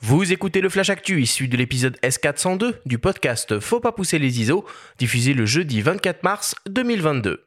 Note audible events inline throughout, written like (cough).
Vous écoutez le Flash Actu issu de l'épisode S402 du podcast Faut pas pousser les ISO, diffusé le jeudi 24 mars 2022.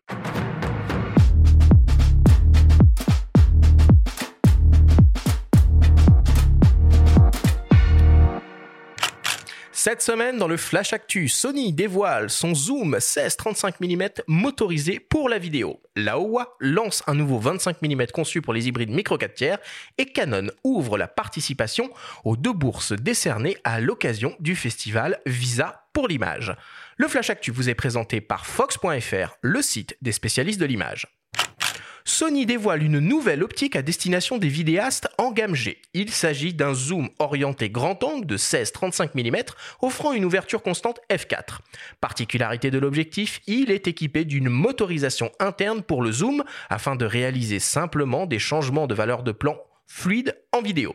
Cette semaine, dans le Flash Actu, Sony dévoile son zoom 16-35 mm motorisé pour la vidéo. Laowa lance un nouveau 25 mm conçu pour les hybrides micro 4 tiers et Canon ouvre la participation aux deux bourses décernées à l'occasion du festival Visa pour l'image. Le Flash Actu vous est présenté par Fox.fr, le site des spécialistes de l'image. Sony dévoile une nouvelle optique à destination des vidéastes en gamme G. Il s'agit d'un zoom orienté grand angle de 16-35 mm offrant une ouverture constante f4. Particularité de l'objectif, il est équipé d'une motorisation interne pour le zoom afin de réaliser simplement des changements de valeur de plan fluide en vidéo.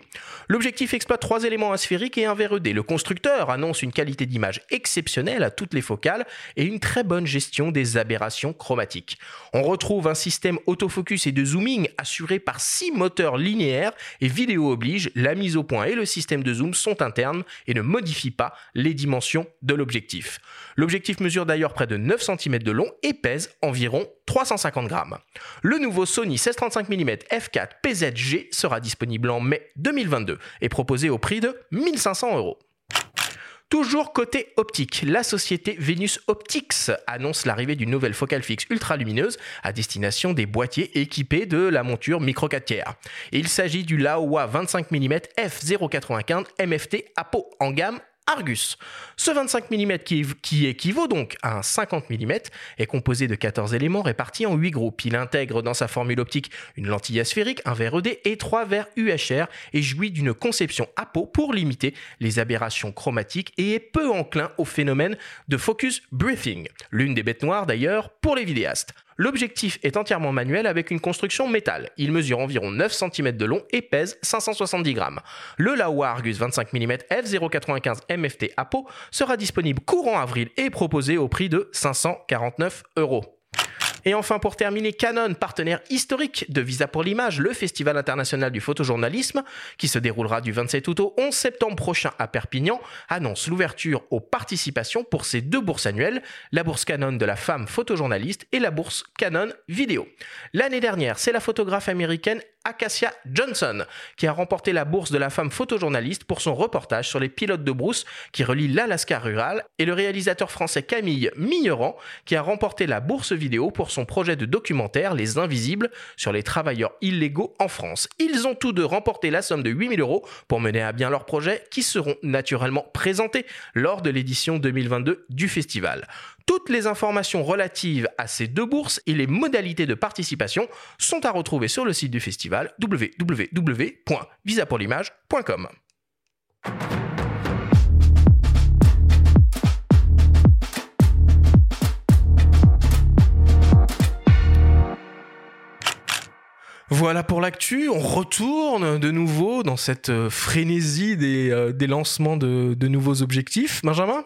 L'objectif exploite trois éléments asphériques et un verre ED. Le constructeur annonce une qualité d'image exceptionnelle à toutes les focales et une très bonne gestion des aberrations chromatiques. On retrouve un système autofocus et de zooming assuré par six moteurs linéaires et vidéo oblige, la mise au point et le système de zoom sont internes et ne modifient pas les dimensions de l'objectif. L'objectif mesure d'ailleurs près de 9 cm de long et pèse environ 350 grammes. Le nouveau Sony 1635 mm f4 PZG sera disponible en mai 2022 et proposé au prix de 1500 euros. Toujours côté optique, la société Venus Optics annonce l'arrivée d'une nouvelle focale fixe ultra lumineuse à destination des boîtiers équipés de la monture micro 4 tiers. Il s'agit du Laowa 25 mm f095 MFT Apo en gamme Argus. Ce 25 mm qui, équivaut donc à un 50 mm est composé de 14 éléments répartis en 8 groupes. Il intègre dans sa formule optique une lentille asphérique, un verre ED et trois verres UHR et jouit d'une conception à peau pour limiter les aberrations chromatiques et est peu enclin au phénomène de focus breathing, l'une des bêtes noires d'ailleurs pour les vidéastes. L'objectif est entièrement manuel avec une construction métal. Il mesure environ 9 cm de long et pèse 570 grammes. Le Laowa Argus 25 mm f095 MFT APO sera disponible courant avril et proposé au prix de 549 euros. Et enfin, pour terminer, Canon, partenaire historique de Visa pour l'image, le Festival international du photojournalisme, qui se déroulera du 27 août au 11 septembre prochain à Perpignan, annonce l'ouverture aux participations pour ces deux bourses annuelles, la bourse Canon de la femme photojournaliste et la bourse Canon vidéo. L'année dernière, c'est la photographe américaine Acacia Johnson, qui a remporté la bourse de la femme photojournaliste pour son reportage sur les pilotes de brousse qui relient l'Alaska rural, et le réalisateur français Camille Migneran, qui a remporté la bourse vidéo pour son projet de documentaire Les Invisibles sur les travailleurs illégaux en France. Ils ont tous deux remporté la somme de 8000 euros pour mener à bien leurs projets qui seront naturellement présentés lors de l'édition 2022 du festival. Toutes les informations relatives à ces deux bourses et les modalités de participation sont à retrouver sur le site du festival www.visapourlimage.com. Voilà pour l'actu, on retourne de nouveau dans cette euh, frénésie des, euh, lancements de nouveaux objectifs. Benjamin?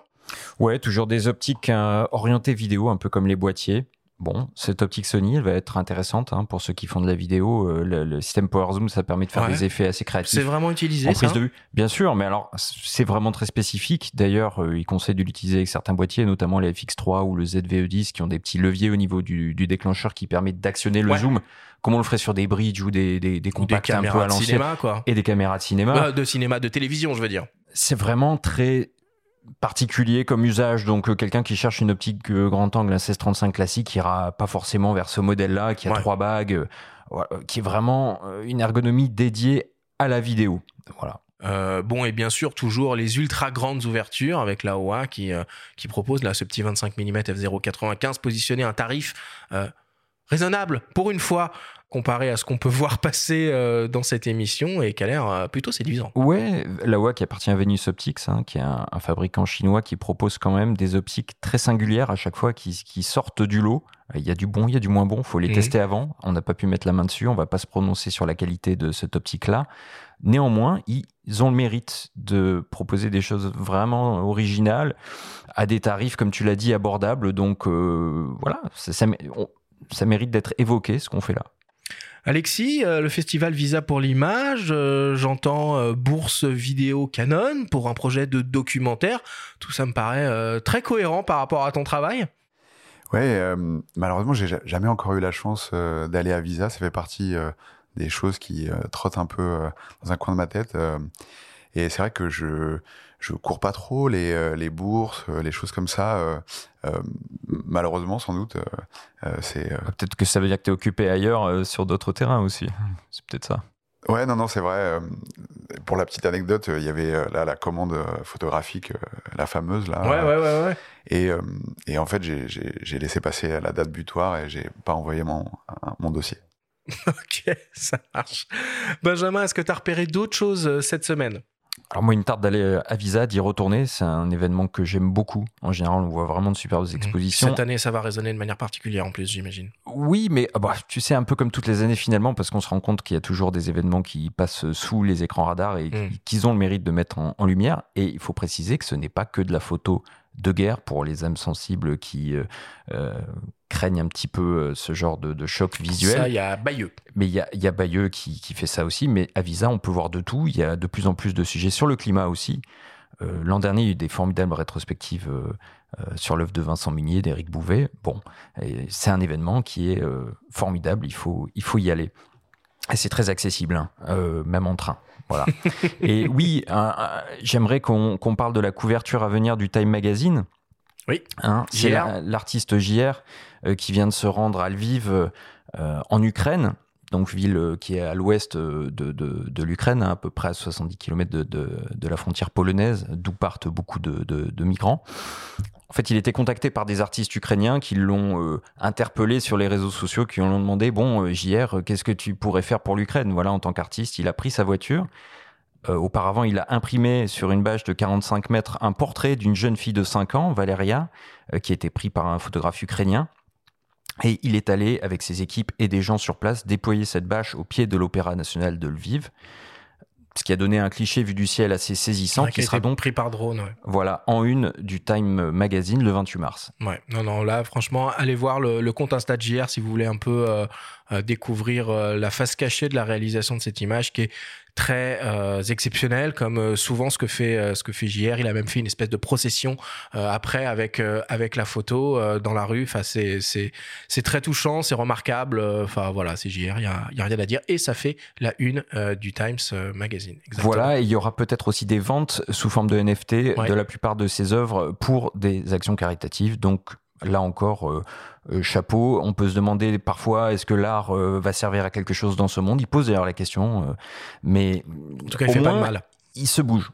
Ouais, toujours des optiques euh, orientées vidéo, un peu comme les boîtiers. Bon, cette optique Sony, elle va être intéressante hein, pour ceux qui font de la vidéo. Euh, le, système Power Zoom, ça permet de faire des effets assez créatifs. C'est vraiment utilisé. En prise de vue, bien sûr, mais alors c'est vraiment très spécifique. D'ailleurs, euh, il conseille de l'utiliser avec certains boîtiers, notamment les FX3 ou le ZVE10, qui ont des petits leviers au niveau du, déclencheur qui permettent d'actionner le zoom, comme on le ferait sur des bridges ou des, des, des compacts un peu à l'ancienne, et des caméras de cinéma. de cinéma, de télévision, je veux dire. C'est vraiment très particulier comme usage. Donc, euh, quelqu'un qui cherche une optique euh, grand angle, un 1635 classique, ira pas forcément vers ce modèle-là, qui a trois bagues, euh, qui est vraiment une ergonomie dédiée à la vidéo. Voilà. bon, et bien sûr, toujours les ultra grandes ouvertures avec la OA qui, qui propose là ce petit 25 mm f095 positionné à un tarif raisonnable pour une fois comparé à ce qu'on peut (laughs) voir passer euh, dans cette émission et qui a l'air euh, plutôt séduisant. Ouais, Laowa qui appartient à Venus Optics, hein, qui est un, fabricant chinois qui propose quand même des optiques très singulières à chaque fois qui, sortent du lot. Il y a du bon, il y a du moins bon, faut les mhm. tester avant. On n'a pas pu mettre la main dessus, on va pas se prononcer sur la qualité de cette optique-là. Néanmoins, ils ont le mérite de proposer des choses vraiment originales à des tarifs, comme tu l'as dit, abordables. Donc euh, voilà, ça, ça mérite d'être évoqué ce qu'on fait là. Alexis, le festival Visa pour l'image, j'entends bourse vidéo Canon pour un projet de documentaire. Tout ça me paraît très cohérent par rapport à ton travail. Ouais, malheureusement, j'ai jamais encore eu la chance d'aller à Visa. Ça fait partie des choses qui trottent un peu dans un coin de ma tête. Et c'est vrai que je je cours pas trop les, euh, les bourses, euh, les choses comme ça. Euh, malheureusement, sans doute, c'est. Ah, peut-être que ça veut dire que tu es occupé ailleurs sur d'autres terrains aussi. C'est peut-être ça. Ouais, non, non, c'est vrai. Pour la petite anecdote, il y avait là la commande photographique, la fameuse là. Ouais, ouais, ouais, ouais. Et, et en fait, j'ai laissé passer la date butoir et j'ai pas envoyé mon, mon dossier. (laughs) ok, ça marche. Benjamin, est-ce que tu as repéré d'autres choses cette semaine? Alors moi, il me tarde d'aller à Visa, d'y retourner. C'est un événement que j'aime beaucoup. En général, on voit vraiment de superbes mmh. expositions. Cette année, ça va résonner de manière particulière en plus, j'imagine. Oui, mais ah bah, tu sais, un peu comme toutes les années finalement, parce qu'on se rend compte qu'il y a toujours des événements qui passent sous les écrans radars et mmh. qu'ils ont le mérite de mettre en, lumière. Et il faut préciser que ce n'est pas que de la photo de guerre pour les âmes sensibles qui euh, euh, craignent un petit peu euh, ce genre de, choc visuel. Ça, il y a Bayeux. Mais il y a, y a, Bayeux qui, fait ça aussi. Mais à Visa, on peut voir de tout. Il y a de plus en plus de sujets sur le climat aussi. L'an dernier, il y a eu des formidables rétrospectives sur l'œuvre de Vincent Munier, d'Éric Bouvet. Bon, c'est un événement qui est formidable. Il faut, il faut y aller. Et c'est très accessible, hein, même en train. Voilà. (laughs) Et oui, j'aimerais qu'on parle de la couverture à venir du Time Magazine. Oui. Hein, c'est l'artiste JR euh, qui vient de se rendre à Lviv euh, en Ukraine, donc ville euh, qui est à l'ouest de, de, l'Ukraine, à peu près à 70 km de, la frontière polonaise, d'où partent beaucoup de, migrants. En fait, il était contacté par des artistes ukrainiens qui l'ont interpellé sur les réseaux sociaux, qui lui ont demandé Bon, JR, qu'est-ce que tu pourrais faire pour l'Ukraine? Voilà, en tant qu'artiste, il a pris sa voiture euh, auparavant, il a imprimé sur une bâche de 45 mètres un portrait d'une jeune fille de 5 ans, Valeria, euh, qui été pris par un photographe ukrainien. Et il est allé, avec ses équipes et des gens sur place, déployer cette bâche au pied de l'Opéra national de Lviv ce qui a donné un cliché vu du ciel assez saisissant, qui, sera donc pris par drone. Voilà, en une du Time Magazine le 28 mars. Ouais, non, non, là, franchement, allez voir le, compte Insta JR si vous voulez un peu euh, euh, découvrir euh, la face cachée de la réalisation de cette image qui est très euh, exceptionnelle, comme souvent ce que fait ce que fait JR. Il a même fait une espèce de procession après avec avec la photo dans la rue. Enfin, c'est c'est c'est très touchant, c'est remarquable. Enfin voilà, c'est JR. Il y a, y a, rien à dire et ça fait la une du Times Magazine. Voilà, et il y aura peut-être aussi des ventes sous forme de NFT de la plupart de ses œuvres pour des actions caritatives. Donc là encore, euh, euh, chapeau. On peut se demander parfois est-ce que l'art euh, va servir à quelque chose dans ce monde? Il pose d'ailleurs la question, mais en tout cas, il fait pas de mal. Il se bouge.